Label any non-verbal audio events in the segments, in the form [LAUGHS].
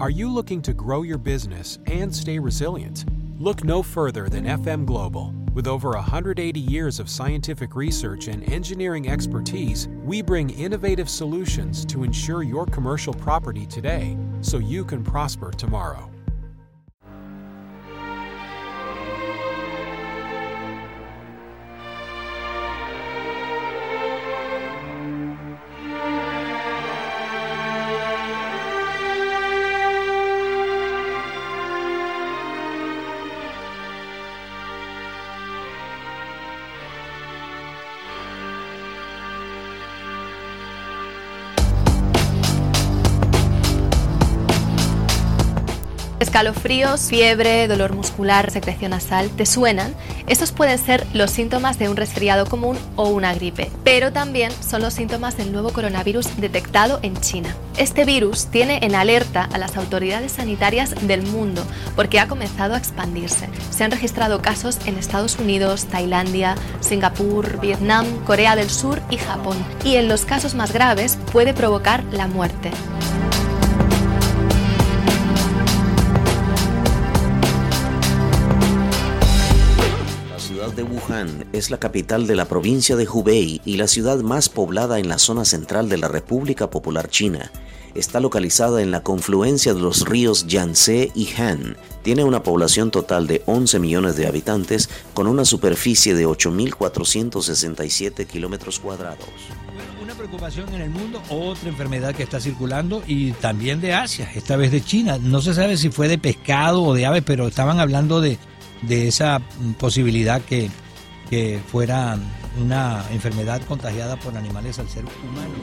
Are you looking to grow your business and stay resilient? Look no further than FM Global. With over 180 years of scientific research and engineering expertise, we bring innovative solutions to ensure your commercial property today so you can prosper tomorrow. Escalofríos, fiebre, dolor muscular, secreción nasal, ¿te suenan? Estos pueden ser los síntomas de un resfriado común o una gripe, pero también son los síntomas del nuevo coronavirus detectado en China. Este virus tiene en alerta a las autoridades sanitarias del mundo porque ha comenzado a expandirse. Se han registrado casos en Estados Unidos, Tailandia, Singapur, Vietnam, Corea del Sur y Japón. Y en los casos más graves puede provocar la muerte. Wuhan es la capital de la provincia de Hubei y la ciudad más poblada en la zona central de la República Popular China. Está localizada en la confluencia de los ríos Yangtze y Han. Tiene una población total de 11 millones de habitantes con una superficie de 8.467 kilómetros cuadrados. Una preocupación en el mundo, otra enfermedad que está circulando y también de Asia, esta vez de China. No se sabe si fue de pescado o de aves, pero estaban hablando de de esa posibilidad que, que fuera una enfermedad contagiada por animales al ser humano.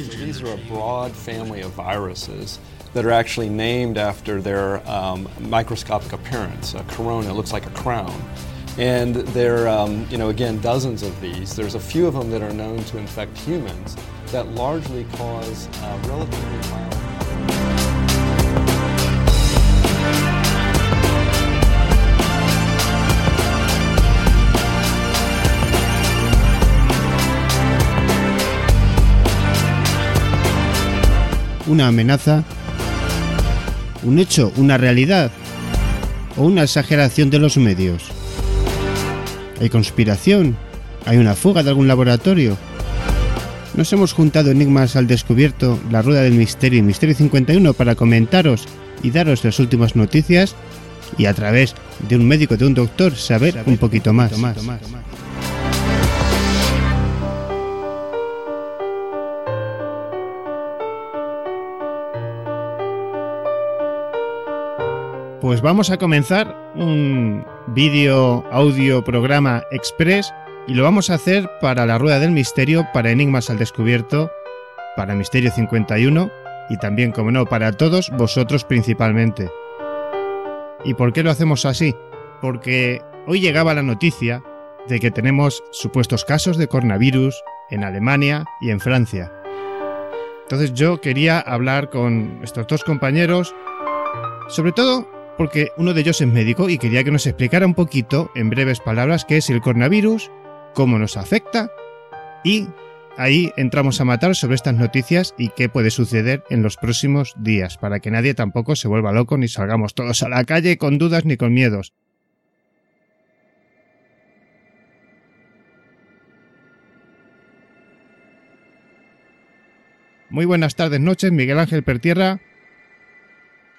These are a broad family of viruses that are actually named after their um, microscopic appearance. A corona looks like a crown. And there are, um, you know, again, dozens of these. There's a few of them that are known to infect humans that largely cause uh, relatively mild. una amenaza, un hecho, una realidad o una exageración de los medios. ¿Hay conspiración? ¿Hay una fuga de algún laboratorio? Nos hemos juntado enigmas al descubierto, la rueda del misterio y Misterio 51 para comentaros y daros las últimas noticias y a través de un médico, de un doctor, saber un poquito más. Pues vamos a comenzar un vídeo audio programa express y lo vamos a hacer para la Rueda del Misterio, para Enigmas al Descubierto, para Misterio 51 y también, como no, para todos vosotros principalmente. ¿Y por qué lo hacemos así? Porque hoy llegaba la noticia de que tenemos supuestos casos de coronavirus en Alemania y en Francia. Entonces yo quería hablar con estos dos compañeros, sobre todo porque uno de ellos es médico y quería que nos explicara un poquito, en breves palabras, qué es el coronavirus, cómo nos afecta y ahí entramos a matar sobre estas noticias y qué puede suceder en los próximos días, para que nadie tampoco se vuelva loco ni salgamos todos a la calle con dudas ni con miedos. Muy buenas tardes, noches, Miguel Ángel Pertierra.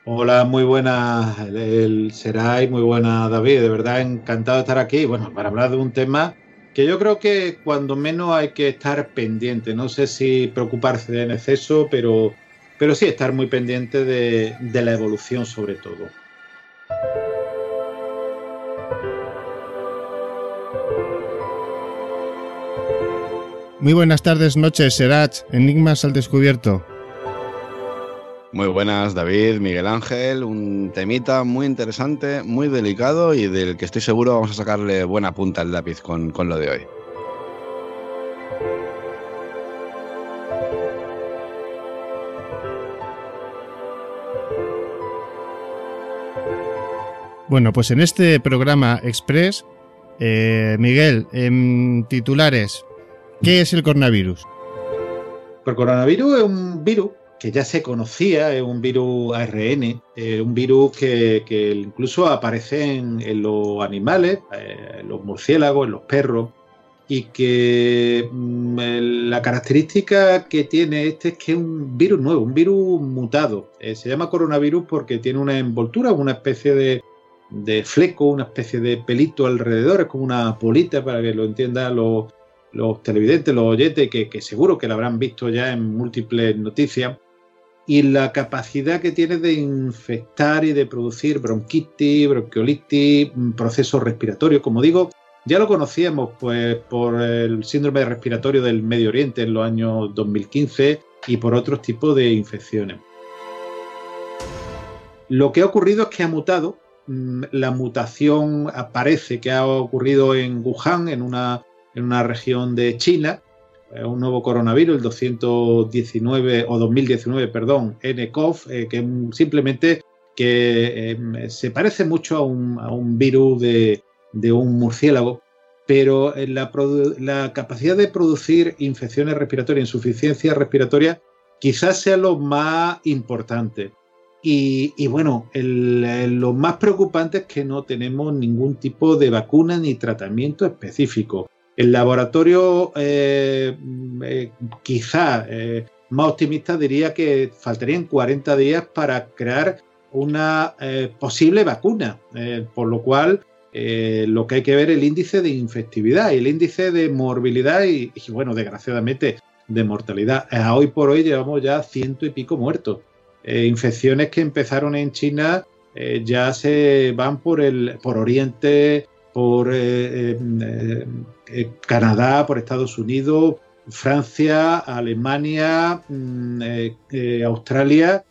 Hola, muy buena el Seray, muy buena David, de verdad encantado de estar aquí, bueno, para hablar de un tema que yo creo que cuando menos hay que estar pendiente, no sé si preocuparse en exceso, pero, pero sí estar muy pendiente de, de la evolución sobre todo. Muy buenas tardes, noches, Serach, Enigmas al Descubierto. Muy buenas, David, Miguel Ángel. Un temita muy interesante, muy delicado y del que estoy seguro vamos a sacarle buena punta al lápiz con, con lo de hoy. Bueno, pues en este programa express, eh, Miguel, en titulares, ¿qué es el coronavirus? Pues el coronavirus es un virus que ya se conocía, es un virus ARN, un virus que, incluso aparece en, los animales, eh, en los murciélagos, en los perros, y que mm, la característica que tiene este es que es un virus nuevo, un virus mutado. Eh, se llama coronavirus porque tiene una envoltura, una especie de, fleco, una especie de pelito alrededor, es como una polita para que lo entiendan los, televidentes, los oyentes, que, que, seguro que lo habrán visto ya en múltiples noticias. Y la capacidad que tiene de infectar y de producir bronquitis, bronquiolitis, mm, procesos respiratorios, como digo, ya lo conocíamos pues, por el síndrome respiratorio del Medio Oriente en los años 2015 y por otros tipos de infecciones. Lo que ha ocurrido es que ha mutado. Mm, la mutación aparece que ha ocurrido en Wuhan, en una, en una región de China, un nuevo coronavirus, el 219 o 2019, perdón, NCOV, eh, que simplemente que em, se parece mucho a un virus de, de un murciélago, pero la, la capacidad de producir infecciones respiratorias, insuficiencia respiratoria, quizás sea lo más importante. Y, bueno, lo más preocupante es que no tenemos ningún tipo de vacuna ni tratamiento específico. El laboratorio, eh, eh, quizá eh, más optimista, diría que faltarían 40 días para crear una posible vacuna, por lo cual eh, lo que hay que ver es el índice de infectividad y el índice de morbilidad y, bueno, desgraciadamente, de mortalidad. Eh, hoy por hoy llevamos ya ciento y pico muertos. Eh, infecciones que empezaron en China ya se van por el por Oriente, por Canadá, por Estados Unidos, Francia, Alemania, mm, Australia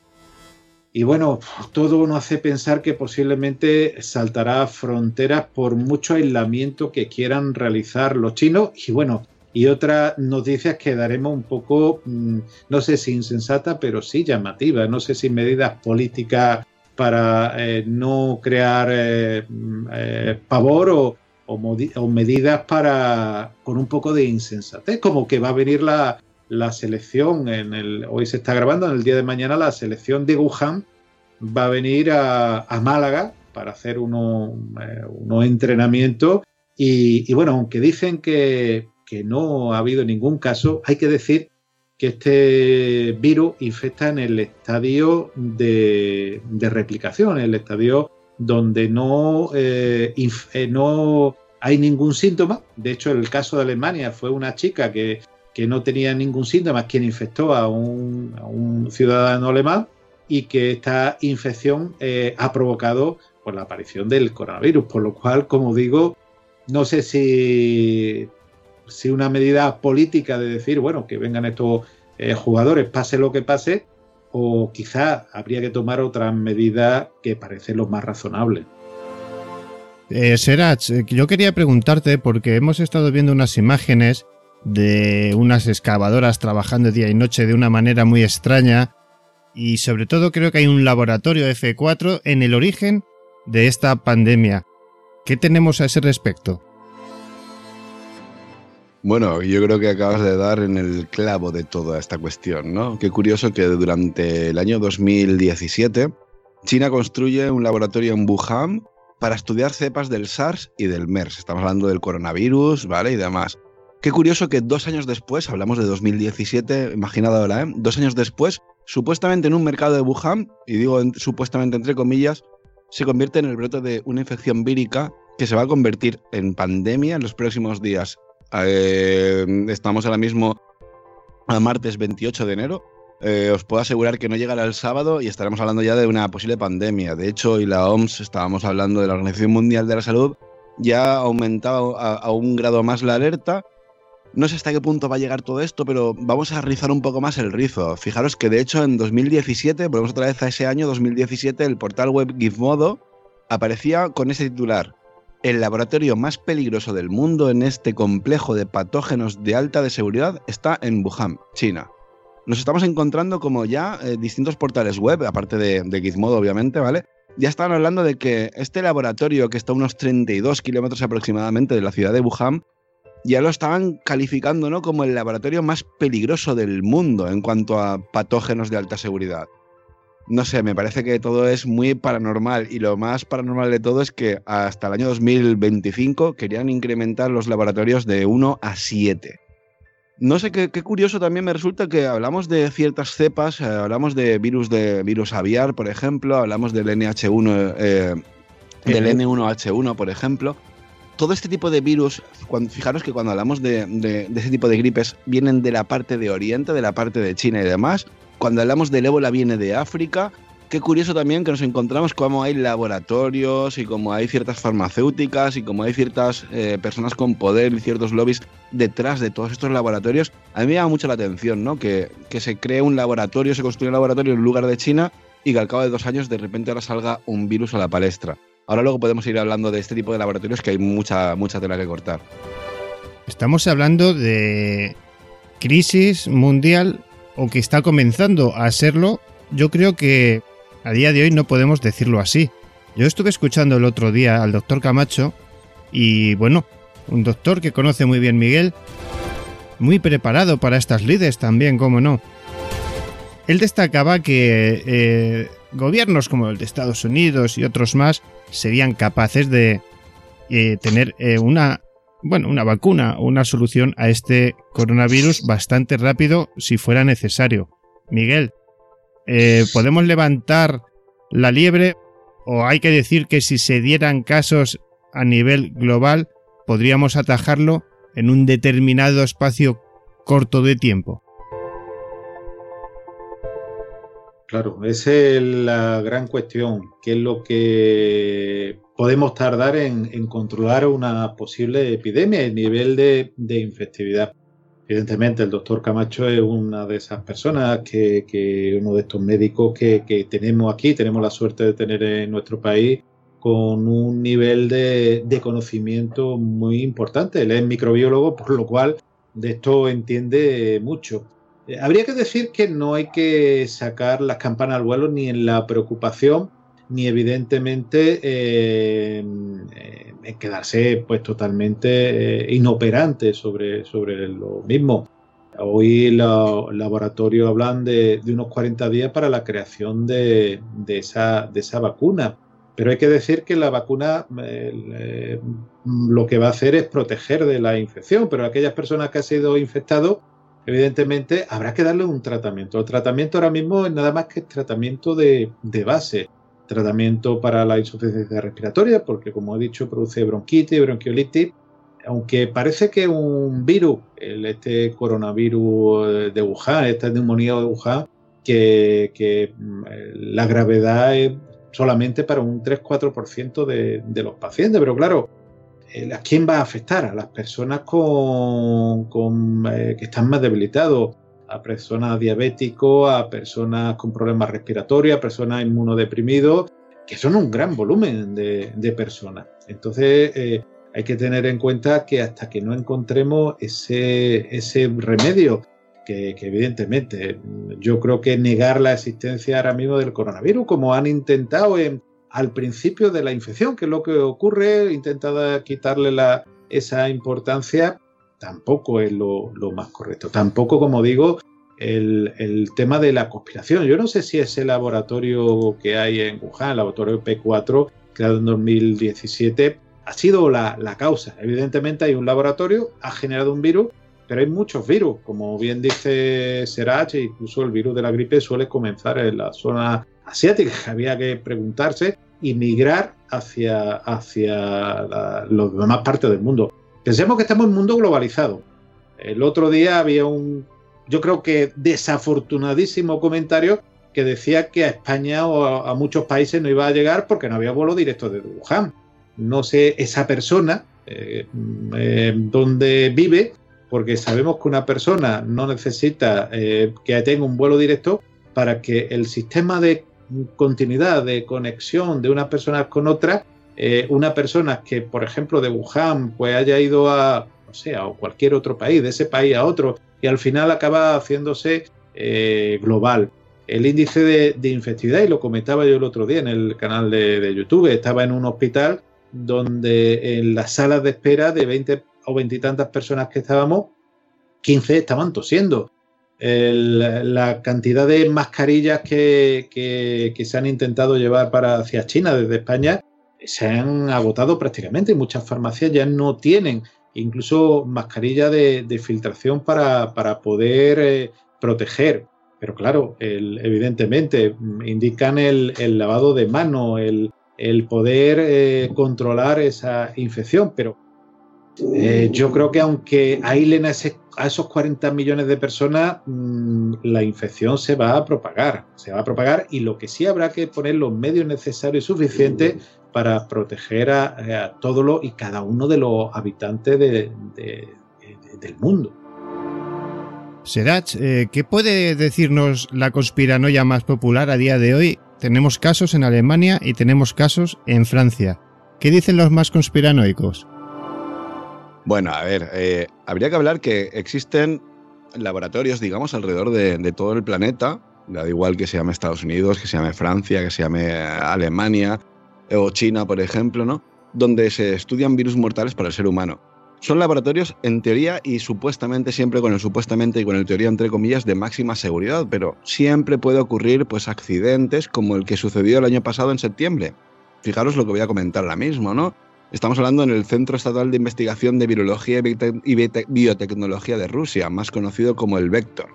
y bueno, todo nos hace pensar que posiblemente saltará fronteras por mucho aislamiento que quieran realizar los chinos. Y bueno, y otras noticias que daremos un poco, mm, no sé si insensata, pero sí llamativa. No sé si medidas políticas para eh, no crear eh, eh, pavor o, medidas para con un poco de insensatez, como que va a venir la, selección, en el, hoy se está grabando, en el día de mañana la selección de Wuhan va a venir a, Málaga para hacer unos uno entrenamientos y, bueno, aunque dicen que, no ha habido ningún caso, hay que decir que este virus infecta en el estadio de, replicación, en el estadio donde no, eh, eh, no hay ningún síntoma. De hecho, el caso de Alemania fue una chica que que no tenía ningún síntoma, quien infectó a un, ciudadano alemán y que esta infección eh, ha provocado pues, la aparición del coronavirus. Por lo cual, como digo, no sé si, si una medida política de decir, bueno, que vengan estos eh, jugadores, pase lo que pase, o quizá habría que tomar otras medidas que parecen lo más razonables. Eh, Serach, eh, yo quería preguntarte, porque hemos estado viendo unas imágenes de unas excavadoras trabajando día y noche de una manera muy extraña y sobre todo creo que hay un laboratorio F4 en el origen de esta pandemia. ¿Qué tenemos a ese respecto? Bueno, yo creo que acabas de dar en el clavo de toda esta cuestión, ¿no? Qué curioso que durante el año 2017 China construye un laboratorio en Wuhan para estudiar cepas del SARS y del MERS. Estamos hablando del coronavirus, ¿vale? Y demás. Qué curioso que dos años después, hablamos de 2017, imaginad ahora, ¿eh? dos años después, supuestamente en un mercado de Wuhan, y digo supuestamente entre comillas, se convierte en el brote de una infección vírica que se va a convertir en pandemia en los próximos días. Eh, estamos ahora mismo a martes 28 de enero. Eh, os puedo asegurar que no llegará el sábado y estaremos hablando ya de una posible pandemia. De hecho, y la OMS, estábamos hablando de la Organización Mundial de la Salud, ya ha aumentado a un grado más la alerta no sé hasta qué punto va a llegar todo esto, pero vamos a rizar un poco más el rizo. Fijaros que de hecho en 2017, volvemos otra vez a ese año 2017, el portal web Gizmodo aparecía con ese titular. El laboratorio más peligroso del mundo en este complejo de patógenos de alta seguridad está en Wuhan, China. Nos estamos encontrando como ya eh, distintos portales web, aparte de, de Gizmodo obviamente, ¿vale? ya estaban hablando de que este laboratorio, que está a unos 32 kilómetros aproximadamente de la ciudad de Wuhan, ya lo estaban calificando ¿no? como el laboratorio más peligroso del mundo en cuanto a patógenos de alta seguridad. No sé, me parece que todo es muy paranormal y lo más paranormal de todo es que hasta el año 2025 querían incrementar los laboratorios de 1 a 7. No sé qué, curioso también me resulta que hablamos de ciertas cepas, eh, hablamos de virus de virus aviar, por ejemplo, hablamos del NH1, eh, del N1H1, por ejemplo. Todo este tipo de virus, fijaros que cuando hablamos de, de, ese tipo de gripes, vienen de la parte de Oriente, de la parte de China y demás. Cuando hablamos del ébola viene de África, Qué curioso también que nos encontramos como hay laboratorios y como hay ciertas farmacéuticas y como hay ciertas eh, personas con poder y ciertos lobbies detrás de todos estos laboratorios. A mí me llama mucho la atención, ¿no? Que, que se cree un laboratorio, se construye un laboratorio en lugar de China y que al cabo de dos años de repente ahora salga un virus a la palestra. Ahora luego podemos ir hablando de este tipo de laboratorios que hay mucha, mucha tela que cortar. Estamos hablando de crisis mundial o que está comenzando a serlo. Yo creo que a día de hoy no podemos decirlo así. Yo estuve escuchando el otro día al doctor Camacho y bueno, un doctor que conoce muy bien Miguel, muy preparado para estas lides también, como no. Él destacaba que eh, gobiernos como el de Estados Unidos y otros más serían capaces de eh, tener eh, una, bueno, una vacuna o una solución a este coronavirus bastante rápido si fuera necesario. Miguel, eh, ¿podemos levantar la liebre? ¿O hay que decir que si se dieran casos a nivel global, podríamos atajarlo en un determinado espacio corto de tiempo? Claro, esa es la gran cuestión, ¿Qué es lo que podemos tardar en, controlar una posible epidemia, el nivel de, de infectividad. Evidentemente, el doctor Camacho es una de esas personas que, uno de estos médicos que, tenemos aquí, tenemos la suerte de tener en nuestro país, con un nivel de, conocimiento muy importante. Él es microbiólogo, por lo cual de esto entiende mucho. Eh, habría que decir que no hay que sacar las campanas al vuelo ni en la preocupación ni evidentemente eh, eh, quedarse pues totalmente eh, inoperante sobre, sobre lo mismo. Hoy los laboratorios hablan de, unos 40 días para la creación de, esa, de esa vacuna. Pero hay que decir que la vacuna lo que va a hacer es proteger de la infección, pero aquellas personas que han sido infectados, evidentemente habrá que darle un tratamiento. El tratamiento ahora mismo es nada más que tratamiento de, de base tratamiento para la insuficiencia respiratoria, porque como he dicho, produce bronquitis, bronquiolitis, aunque parece que un virus, el, este coronavirus de Wuhan, esta neumonía de Wuhan, que, mm, la gravedad es solamente para un 3-4% de, de los pacientes, pero claro, eh, ¿a quién va a afectar? A las personas con, con eh, que están más debilitados, a personas diabéticos, a personas con problemas respiratorios, a personas inmunodeprimidos, que son un gran volumen de, personas. Entonces eh, hay que tener en cuenta que hasta que no encontremos ese, ese remedio, que, evidentemente yo creo que negar la existencia ahora mismo del coronavirus, como han intentado al principio de la infección, que es lo que ocurre, intentada quitarle la, esa importancia, tampoco es lo, más correcto. Tampoco, como digo, el, tema de la conspiración. Yo no sé si ese laboratorio que hay en Wuhan, el laboratorio P4, creado en 2017, ha sido la, causa. Evidentemente hay un laboratorio, ha generado un virus, pero hay muchos virus. Como bien dice Serach, incluso el virus de la gripe suele comenzar en la zona asiática. [LAUGHS] Había que preguntarse y migrar hacia, hacia las demás partes del mundo. Pensemos que estamos en un mundo globalizado. El otro día había un, yo creo que desafortunadísimo comentario que decía que a España o a, muchos países no iba a llegar porque no había vuelo directo de Wuhan. No sé esa persona eh, eh, dónde vive, porque sabemos que una persona no necesita eh, que tenga un vuelo directo para que el sistema de continuidad, de conexión de unas personas con otras eh, una persona que, por ejemplo, de Wuhan, pues haya ido a, no sé, a cualquier otro país, de ese país a otro, y al final acaba haciéndose eh, global. el índice de, infectividad, y lo comentaba yo el otro día en el canal de, YouTube, estaba en un hospital donde en las salas de espera de 20 o 20 y tantas personas que estábamos, 15 estaban tosiendo. la cantidad de mascarillas que, que, se han intentado llevar para hacia China desde España se han agotado prácticamente. Muchas farmacias ya no tienen incluso mascarilla de, filtración para, poder eh, proteger. Pero claro, evidentemente indican el, lavado de mano, el, poder eh, controlar esa infección, pero eh, yo creo que aunque aílen a, a, esos 40 millones de personas, mm, la infección se va a propagar, se va a propagar y lo que sí habrá que poner los medios necesarios y suficientes para proteger a, todos los y cada uno de los habitantes del mundo. Serach, eh, ¿qué puede decirnos la conspiranoia más popular a día de hoy? Tenemos casos en Alemania y tenemos casos en Francia. ¿Qué dicen los más conspiranoicos? Bueno, a ver, eh, habría que hablar que existen laboratorios, digamos, alrededor de, todo el planeta, da igual que se llame Estados Unidos, que se llame Francia, que se llame Alemania o China, por ejemplo, ¿no? Donde se estudian virus mortales para el ser humano. Son laboratorios en teoría y supuestamente siempre con el supuestamente y con el teoría entre comillas de máxima seguridad, pero siempre puede ocurrir pues accidentes como el que sucedió el año pasado en septiembre. Fijaros lo que voy a comentar ahora mismo, ¿no? Estamos hablando en el Centro Estatal de Investigación de Virología y Biotecnología de Rusia, más conocido como el Vector.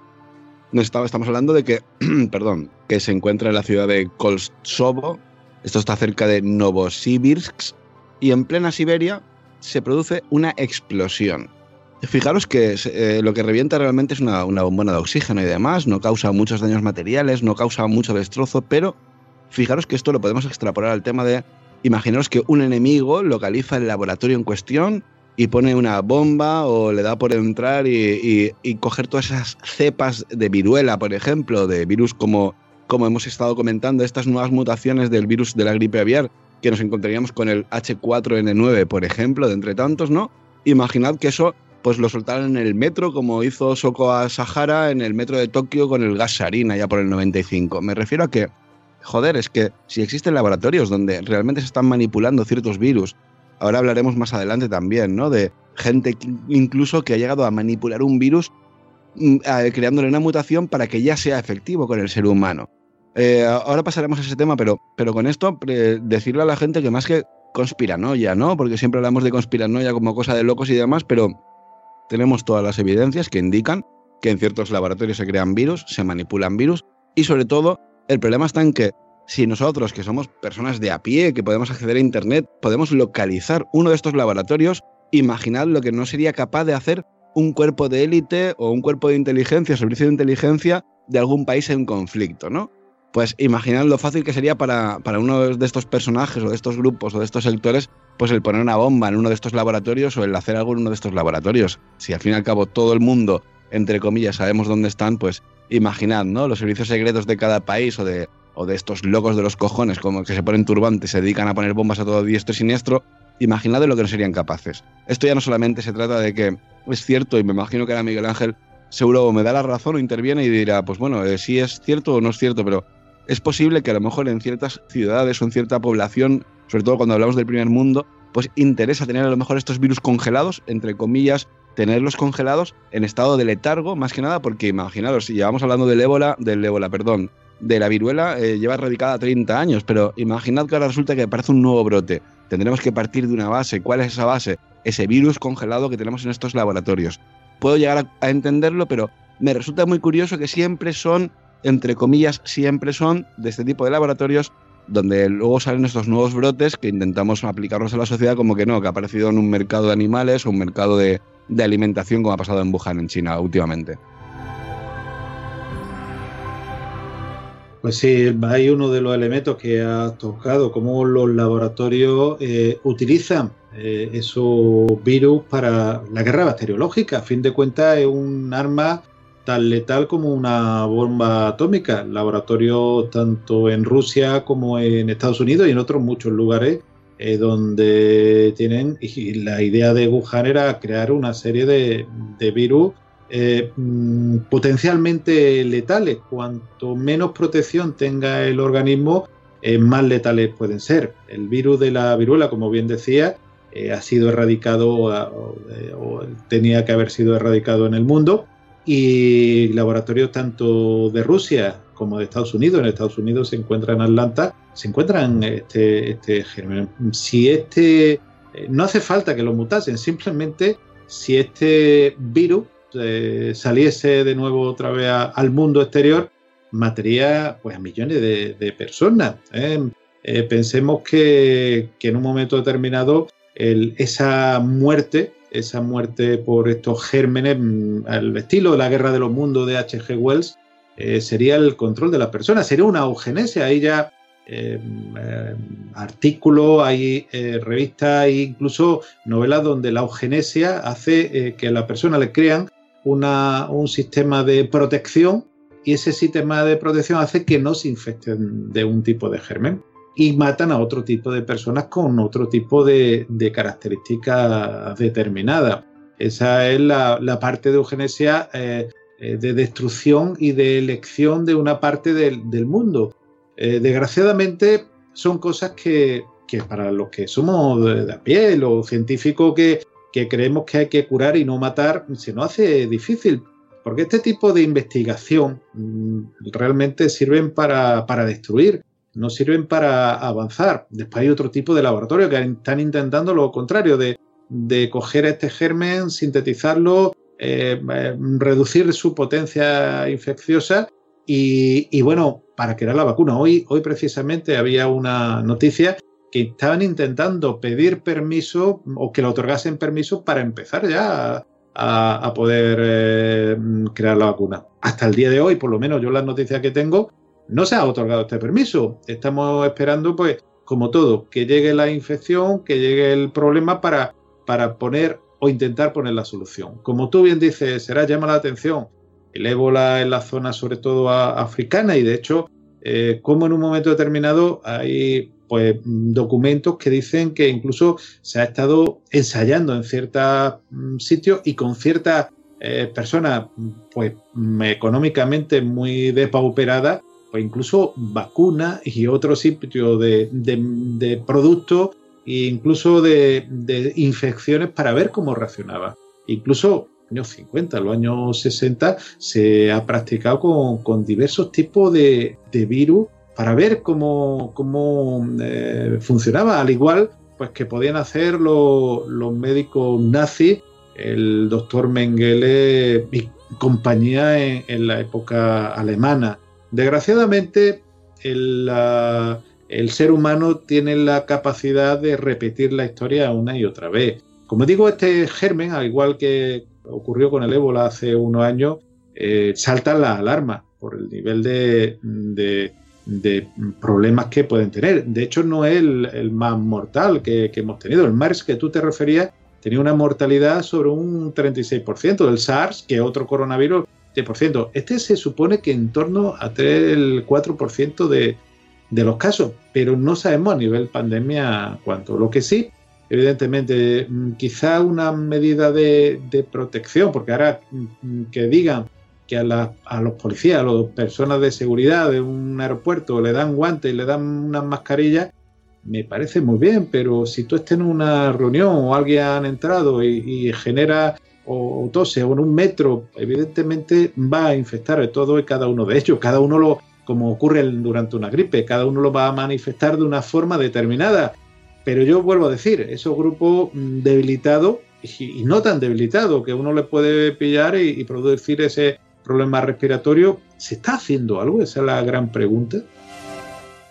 Estamos hablando de que, [CLEARS THROAT] perdón, que se encuentra en la ciudad de Koltsovo, esto está cerca de Novosibirsk, y en plena Siberia se produce una explosión. Fijaros que eh, lo que revienta realmente es una, bombona de oxígeno y demás, no causa muchos daños materiales, no causa mucho destrozo, pero fijaros que esto lo podemos extrapolar al tema de, imaginaros que un enemigo localiza el laboratorio en cuestión y pone una bomba o le da por entrar y, coger todas esas cepas de viruela, por ejemplo, de virus como, como hemos estado comentando, estas nuevas mutaciones del virus de la gripe aviar, que nos encontraríamos con el H4N9, por ejemplo, de entre tantos, ¿no? Imaginad que eso pues lo soltaran en el metro, como hizo Soko a Sahara en el metro de Tokio con el gas sarina ya por el 95. Me refiero a que, joder, es que si existen laboratorios donde realmente se están manipulando ciertos virus, ahora hablaremos más adelante también, ¿no? De gente incluso que ha llegado a manipular un virus mm, creándole una mutación para que ya sea efectivo con el ser humano. Eh, ahora pasaremos a ese tema, pero, pero con esto decirle a la gente que más que conspiranoia, ¿no? Porque siempre hablamos de conspiranoia como cosa de locos y demás, pero tenemos todas las evidencias que indican que en ciertos laboratorios se crean virus, se manipulan virus, y sobre todo, el problema está en que si nosotros, que somos personas de a pie, que podemos acceder a Internet, podemos localizar uno de estos laboratorios, imaginad lo que no sería capaz de hacer un cuerpo de élite o un cuerpo de inteligencia, servicio de inteligencia de algún país en conflicto, ¿no? Pues imaginad lo fácil que sería para, uno de estos personajes o de estos grupos o de estos sectores, pues el poner una bomba en uno de estos laboratorios o el hacer algo en uno de estos laboratorios. Si al fin y al cabo todo el mundo, entre comillas, sabemos dónde están, pues imaginad, ¿no? Los servicios secretos de cada país o de, o de estos locos de los cojones, como que se ponen turbantes, se dedican a poner bombas a todo diestro y siniestro, imaginad de lo que no serían capaces. Esto ya no solamente se trata de que es cierto, y me imagino que era Miguel Ángel seguro me da la razón o interviene y dirá, pues bueno, eh, si es cierto o no es cierto, pero es posible que a lo mejor en ciertas ciudades o en cierta población, sobre todo cuando hablamos del primer mundo, pues interesa tener a lo mejor estos virus congelados, entre comillas, tenerlos congelados en estado de letargo, más que nada, porque imaginaros, si llevamos hablando del ébola, del ébola, perdón, de la viruela, eh, lleva erradicada 30 años, pero imaginad que ahora resulta que aparece un nuevo brote. Tendremos que partir de una base. ¿Cuál es esa base? Ese virus congelado que tenemos en estos laboratorios. Puedo llegar a entenderlo, pero me resulta muy curioso que siempre son entre comillas, siempre son de este tipo de laboratorios donde luego salen estos nuevos brotes que intentamos aplicarlos a la sociedad como que no, que ha aparecido en un mercado de animales o un mercado de, alimentación como ha pasado en Wuhan, en China, últimamente. Pues sí, hay uno de los elementos que ha tocado, cómo los laboratorios eh, utilizan eh, esos virus para la guerra bacteriológica. A fin de cuentas es un arma tan letal como una bomba atómica. Laboratorios tanto en Rusia como en Estados Unidos y en otros muchos lugares eh, donde tienen, y la idea de Wuhan era crear una serie de, virus eh, mm, potencialmente letales. Cuanto menos protección tenga el organismo, eh, más letales pueden ser. El virus de la viruela, como bien decía, ha sido erradicado o, tenía que haber sido erradicado en el mundo y laboratorios tanto de Rusia como de Estados Unidos, en Estados Unidos se encuentra en Atlanta, se encuentran este, este. Si este, no hace falta que lo mutasen, simplemente si este virus eh, saliese de nuevo otra vez al mundo exterior, mataría pues, a millones de, personas. ¿eh? Eh, pensemos que, en un momento determinado esa muerte, esa muerte por estos gérmenes, mm, al estilo de la guerra de los mundos de H.G. Wells, sería el control de la persona, sería una eugenesia. Ahí ya artículos, hay revistas e incluso novelas donde la eugenesia hace que a la persona le crean un sistema de protección y ese sistema de protección hace que no se infecten de un tipo de germen y matan a otro tipo de personas con otro tipo de, características determinadas. Esa es la, parte de eugenesia eh, eh, de destrucción y de elección de una parte del, mundo. Eh, desgraciadamente son cosas que, para los que somos de, de a pie, los científicos que, que creemos que hay que curar y no matar, se nos hace difícil. Porque este tipo de investigación mm, realmente sirven para, destruir, no sirven para avanzar. Después hay otro tipo de laboratorio que están intentando lo contrario, de, coger este germen, sintetizarlo, eh, eh, reducir su potencia infecciosa y, y, bueno, para crear la vacuna. Hoy, hoy precisamente había una noticia que estaban intentando pedir permiso o que le otorgasen permiso para empezar ya a, poder eh, crear la vacuna. Hasta el día de hoy, por lo menos yo las noticias que tengo, no se ha otorgado este permiso. Estamos esperando, pues, como todo, que llegue la infección, que llegue el problema para, para poner o intentar poner la solución. Como tú bien dices, será llama la atención el ébola en la zona, sobre todo africana, y de hecho, eh, como en un momento determinado hay pues documentos que dicen que incluso se ha estado ensayando en ciertos mm, sitios y con ciertas eh, personas pues económicamente muy depauperadas pues incluso vacunas y otros sitios de, productos e incluso de, infecciones para ver cómo reaccionaba. Incluso en los años 50, los años 60, se ha practicado con, diversos tipos de, de virus para ver cómo, cómo eh, funcionaba, al igual pues que podían hacer los médicos nazis, el doctor Mengele y compañía en, la época alemana. Desgraciadamente, el, ser humano tiene la capacidad de repetir la historia una y otra vez. Como digo, este germen, al igual que ocurrió con el ébola hace unos años, eh, saltan las alarmas por el nivel de de problemas que pueden tener. De hecho, no es el, más mortal que, hemos tenido. El MERS que tú te referías tenía una mortalidad sobre un 36%. El SARS, que es otro coronavirus, 10%. Este se supone que en torno a el 4% de, de los casos, pero no sabemos a nivel pandemia cuánto. Lo que sí, evidentemente, mm, quizá una medida de, de protección, porque ahora mm, que digan que a, los policías, a las personas de seguridad de un aeropuerto le dan guantes y le dan unas mascarillas, me parece muy bien, pero si tú estás en una reunión o alguien ha entrado y, genera o, tose o en un metro, evidentemente va a infectar a todo y cada uno de ellos. Cada uno lo, como ocurre durante una gripe, cada uno lo va a manifestar de una forma determinada. Pero yo vuelvo a decir, esos grupos mm, debilitados y, no tan debilitados, que uno le puede pillar y producir ese, problema respiratorio. ¿Se está haciendo algo? Esa es la gran pregunta.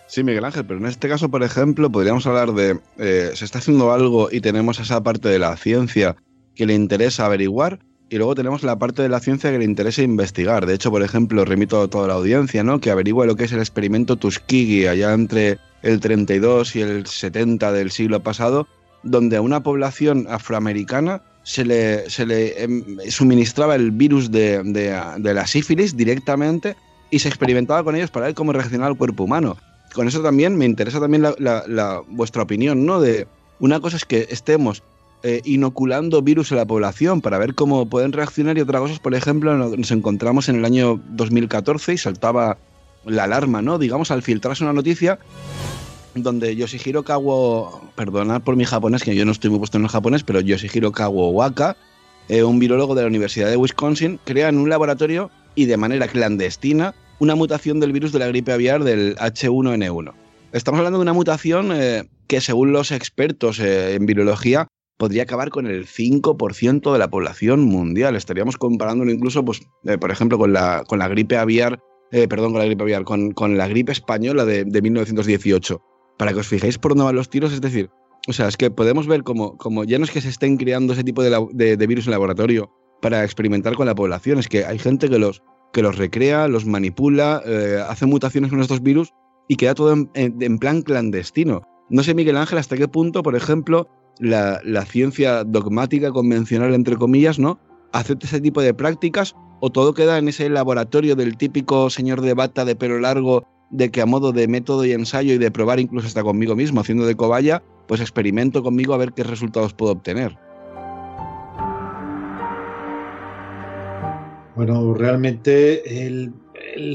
Sí, Miguel Ángel, pero en este caso, por ejemplo, podríamos hablar de, eh, se está haciendo algo y tenemos esa parte de la ciencia que le interesa averiguar y luego tenemos la parte de la ciencia que le interesa investigar. De hecho, por ejemplo, remito a toda la audiencia, ¿no? Que averigua lo que es el experimento Tuskegee allá entre el 32 y el 70 del siglo pasado, donde a una población afroamericana se le, se le em, suministraba el virus de, la sífilis directamente y se experimentaba con ellos para ver cómo reaccionaba el cuerpo humano. Con eso también me interesa también la, vuestra opinión, ¿no? De una cosa es que estemos eh, inoculando virus a la población para ver cómo pueden reaccionar y otras cosas. Por ejemplo, nos encontramos en el año 2014 y saltaba la alarma, ¿no? Digamos, al filtrarse una noticia donde Yoshihiro Kawo, perdonad por mi japonés, que yo no estoy muy puesto en el japonés, pero Yoshihiro Kawo Waka, eh, un virólogo de la Universidad de Wisconsin, crea en un laboratorio y de manera clandestina una mutación del virus de la gripe aviar del H1N1. Estamos hablando de una mutación eh, que según los expertos en virología podría acabar con el 5% de la población mundial. Estaríamos comparándolo incluso, pues, por ejemplo, con la, con la gripe aviar, perdón, con la gripe aviar, con, con la gripe española de, de 1918 para que os fijéis por dónde van los tiros, es decir, o sea, es que podemos ver como, como ya no es que se estén creando ese tipo de, virus en laboratorio para experimentar con la población, es que hay gente que los, que los recrea, los manipula, eh, hace mutaciones con estos virus y queda todo en, plan clandestino. No sé, Miguel Ángel, hasta qué punto, por ejemplo, la, ciencia dogmática, convencional, entre comillas, ¿no? acepta ese tipo de prácticas o todo queda en ese laboratorio del típico señor de bata de pelo largo de que a modo de método y ensayo y de probar incluso hasta conmigo mismo, haciendo de cobaya, pues experimento conmigo a ver qué resultados puedo obtener. Bueno, realmente el,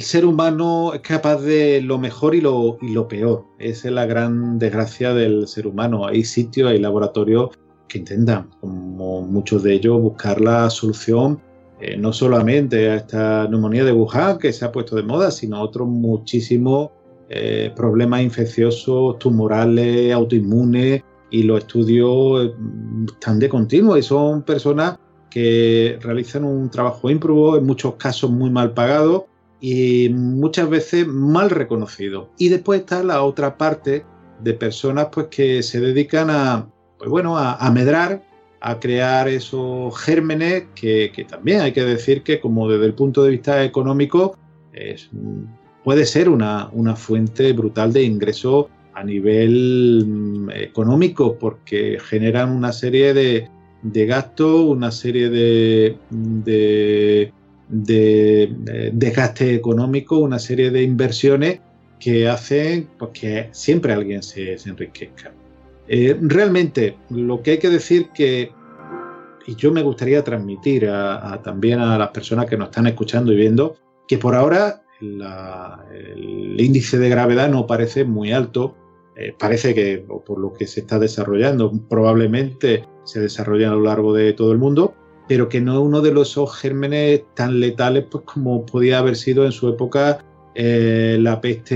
ser humano es capaz de lo mejor y lo, y lo peor. Esa es la gran desgracia del ser humano. Hay sitios, hay laboratorios que intentan, como muchos de ellos, buscar la solución eh, no solamente a esta neumonía de Wuhan que se ha puesto de moda, sino a otros muchísimos eh, problemas infecciosos, tumorales, autoinmunes, y los estudios eh, están de continuo y son personas que realizan un trabajo ímprobo, en muchos casos muy mal pagado y muchas veces mal reconocido. Y después está la otra parte de personas pues que se dedican a pues bueno, a, a medrar a crear esos gérmenes que, también hay que decir que como desde el punto de vista económico puede ser una, fuente brutal de ingresos a nivel mm, económico porque generan una serie de, gastos, una serie de, de, de, desgaste económico, una serie de inversiones que hacen pues, que siempre alguien se enriquezca. Eh, realmente, lo que hay que decir que, y yo me gustaría transmitir también a las personas que nos están escuchando y viendo, que por ahora el índice de gravedad no parece muy alto. Eh, parece que, por lo que se está desarrollando, probablemente se desarrolla a lo largo de todo el mundo, pero que no es uno de los gérmenes tan letales pues, como podía haber sido en su época eh, la peste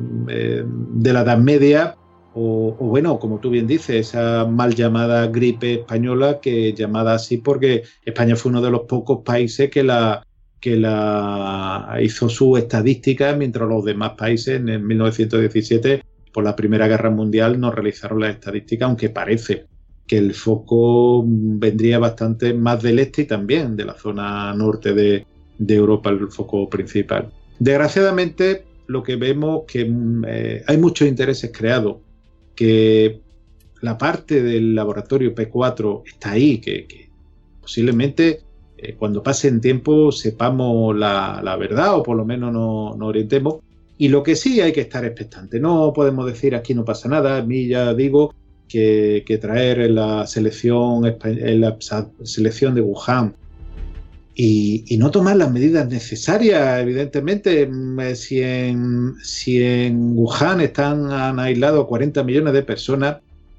de la Edad Media o, bueno, como tú bien dices, esa mal llamada gripe española, que llamada así porque España fue uno de los pocos países que la, que la hizo su estadística, mientras los demás países en 1917, por la Primera Guerra Mundial, no realizaron la estadística, aunque parece que el foco vendría bastante más del este y también de la zona norte de, Europa, el foco principal. Desgraciadamente, lo que vemos que mm, eh, hay muchos intereses creados que la parte del laboratorio P4 está ahí, que, posiblemente eh, cuando pase en tiempo sepamos la, verdad o por lo menos nos no orientemos. Y lo que sí hay que estar expectante. No podemos decir aquí no pasa nada. A mí ya digo que, traer la selección, en la selección de Wuhan y, no tomar las medidas necesarias, evidentemente. Mm, eh, si en, si en Wuhan están han aislado 40 millones de personas,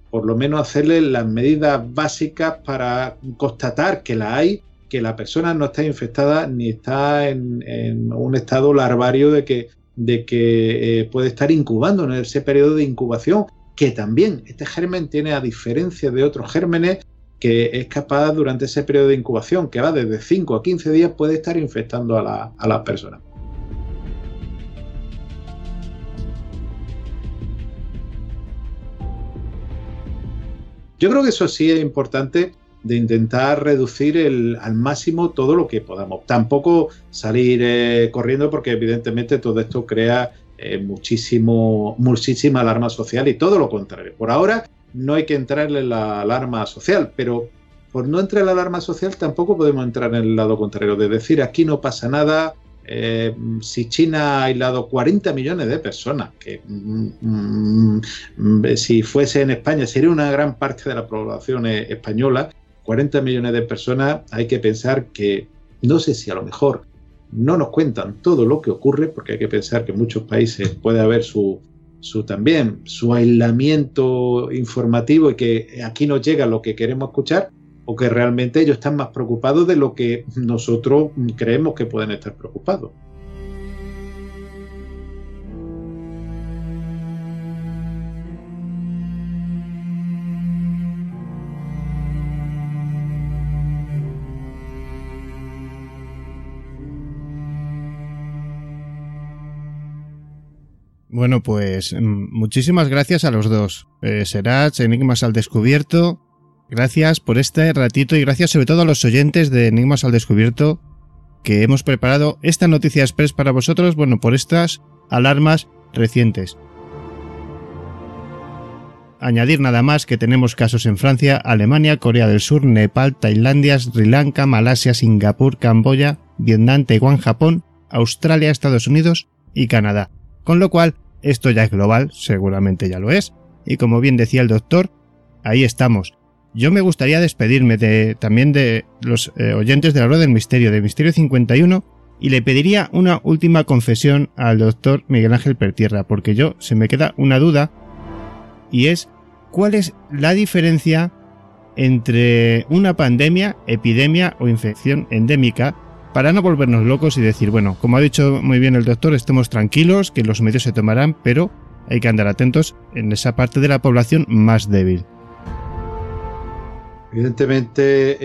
por lo menos hacerle las medidas básicas para constatar que la hay, que la persona no está infectada ni está en, un estado larvario de que, de que eh, puede estar incubando en ese periodo de incubación, que también este germen tiene, a diferencia de otros gérmenes, que es capaz durante ese periodo de incubación, que va desde 5 a 15 días, puede estar infectando a, la, a las personas. Yo creo que eso sí es importante de intentar reducir al máximo todo lo que podamos. Tampoco salir eh, corriendo porque evidentemente todo esto crea eh, muchísimo, muchísima alarma social y todo lo contrario. Por ahora no hay que entrarle en la alarma social, pero por no entrar en la alarma social tampoco podemos entrar en el lado contrario, de decir aquí no pasa nada, eh, si China ha aislado 40 millones de personas, que mm, mm, mm, si fuese en España sería una gran parte de la población eh, española, 40 millones de personas, hay que pensar que no sé si a lo mejor no nos cuentan todo lo que ocurre, porque hay que pensar que en muchos países puede haber su, su también su aislamiento informativo y que aquí nos llega lo que queremos escuchar, o que realmente ellos están más preocupados de lo que nosotros creemos que pueden estar preocupados. Bueno, pues mm, muchísimas gracias a los dos. Eh, Enigmas al Descubierto. Gracias por este ratito y gracias sobre todo a los oyentes de Enigmas al Descubierto que hemos preparado esta noticia express para vosotros, bueno, por estas alarmas recientes. Añadir nada más que tenemos casos en Francia, Alemania, Corea del Sur, Nepal, Tailandia, Sri Lanka, Malasia, Singapur, Camboya, Vietnam, Taiwán, Japón, Australia, Estados Unidos y Canadá. Con lo cual, esto ya es global, seguramente ya lo es, y como bien decía el doctor, ahí estamos. Yo me gustaría despedirme de, también de los eh, oyentes de la Rueda del Misterio, de Misterio 51, y le pediría una última confesión al doctor Miguel Ángel Pertierra, porque yo se me queda una duda, y es cuál es la diferencia entre una pandemia, epidemia o infección endémica para no volvernos locos y decir, bueno, como ha dicho muy bien el doctor, estemos tranquilos, que los medios se tomarán, pero hay que andar atentos en esa parte de la población más débil. Evidentemente,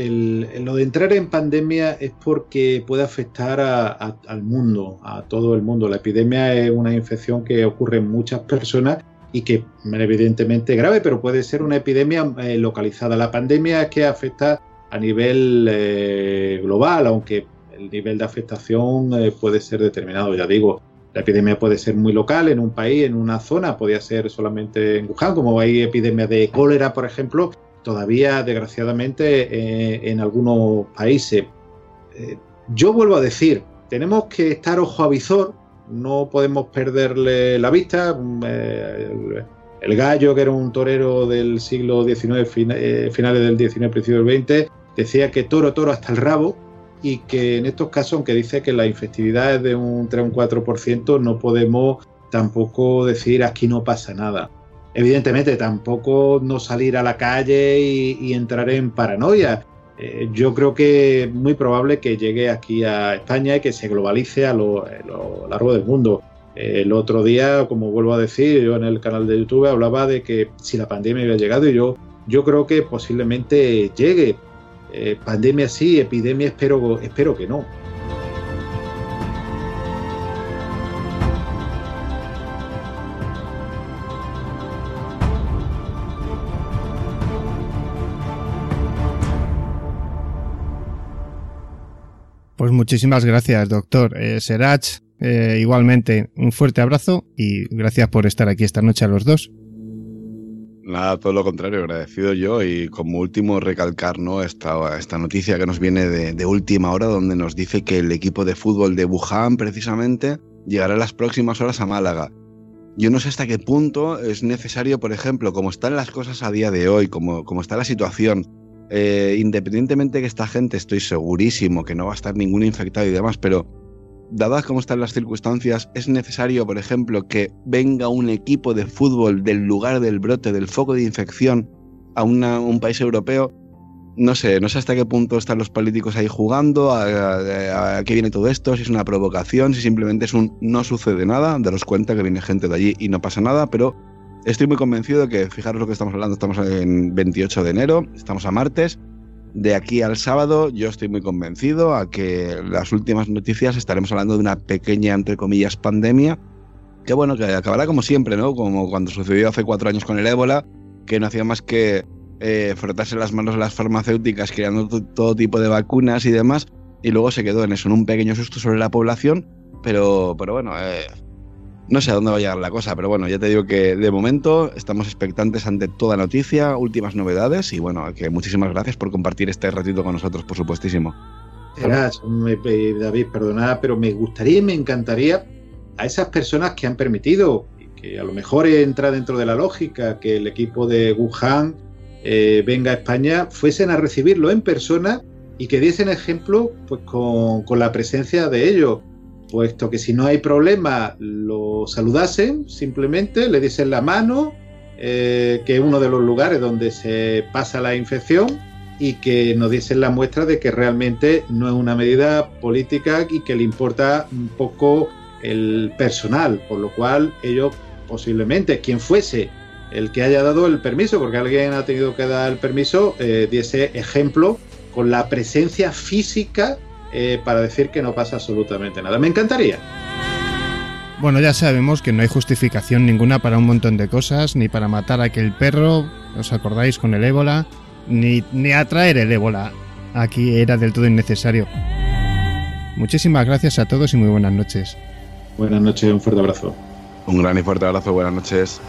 lo de entrar en pandemia es porque puede afectar al mundo, a todo el mundo. La epidemia es una infección que ocurre en muchas personas y que evidentemente es grave, pero puede ser una epidemia eh, localizada. La pandemia es que afecta a nivel eh, global, aunque el nivel de afectación eh, puede ser determinado, ya digo. La epidemia puede ser muy local en un país, en una zona, podría ser solamente en Wuhan, como hay epidemias de cólera, por ejemplo, todavía desgraciadamente eh, en algunos países. Eh, yo vuelvo a decir, tenemos que estar ojo a visor, no podemos perderle la vista. Mm, el, gallo, que era un torero del siglo XIX, finales del XIX, principios del XX, decía que toro, toro hasta el rabo, y que en estos casos, aunque dice que la infectividad es de un 3 o un 4%, no podemos tampoco decir aquí no pasa nada. Evidentemente, tampoco no salir a la calle y, entrar en paranoia. Eh, yo creo que es muy probable que llegue aquí a España y que se globalice a lo, largo del mundo. el otro día, como vuelvo a decir, yo en el canal de YouTube hablaba de que si la pandemia había llegado y yo, yo creo que posiblemente llegue eh, pandemia sí, epidemia espero, espero que no. Pues muchísimas gracias, doctor. Eh, Serach, eh, igualmente un fuerte abrazo y gracias por estar aquí esta noche a los dos. Nada, todo lo contrario, agradecido yo y como último recalcar ¿no? esta, esta noticia que nos viene de, última hora donde nos dice que el equipo de fútbol de Wuhan precisamente llegará las próximas horas a Málaga. Yo no sé hasta qué punto es necesario, por ejemplo, como están las cosas a día de hoy, como, como está la situación, eh, independientemente que esta gente estoy segurísimo que no va a estar ningún infectado y demás, pero dadas cómo están las circunstancias, es necesario, por ejemplo, que venga un equipo de fútbol del lugar del brote, del foco de infección, a un país europeo. No sé, no sé hasta qué punto están los políticos ahí jugando, a, qué viene todo esto, si es una provocación, si simplemente es un no sucede nada, daros cuenta que viene gente de allí y no pasa nada, pero estoy muy convencido de que, fijaros lo que estamos hablando, estamos en 28 de enero, estamos a martes, de aquí al sábado yo estoy muy convencido a que las últimas noticias estaremos hablando de una pequeña, entre comillas, pandemia, que bueno, que acabará como siempre, ¿no? Como cuando sucedió hace cuatro años con el ébola, que no hacía más que eh, frotarse las manos a las farmacéuticas creando todo tipo de vacunas y demás, y luego se quedó en eso, en un pequeño susto sobre la población, pero, pero bueno, eh, no sé a dónde va a llegar la cosa, pero bueno, ya te digo que de momento estamos expectantes ante toda noticia, últimas novedades y bueno, que muchísimas gracias por compartir este ratito con nosotros, por supuestísimo. David, perdonad, pero me gustaría y me encantaría a esas personas que han permitido, que a lo mejor entra dentro de la lógica, que el equipo de Wuhan eh, venga a España, fuesen a recibirlo en persona y que diesen ejemplo pues, con, con la presencia de ellos puesto que si no hay problema lo saludasen simplemente, le diesen la mano, eh, que es uno de los lugares donde se pasa la infección y que nos diesen la muestra de que realmente no es una medida política y que le importa un poco el personal, por lo cual ellos posiblemente, quien fuese el que haya dado el permiso, porque alguien ha tenido que dar el permiso, eh, diese ejemplo con la presencia física eh, para decir que no pasa absolutamente nada. Me encantaría. Bueno, ya sabemos que no hay justificación ninguna para un montón de cosas, ni para matar a aquel perro, ¿os acordáis con el ébola? Ni, ni atraer el ébola. Aquí era del todo innecesario. Muchísimas gracias a todos y muy buenas noches. Buenas noches, un fuerte abrazo. Un gran y fuerte abrazo, buenas noches.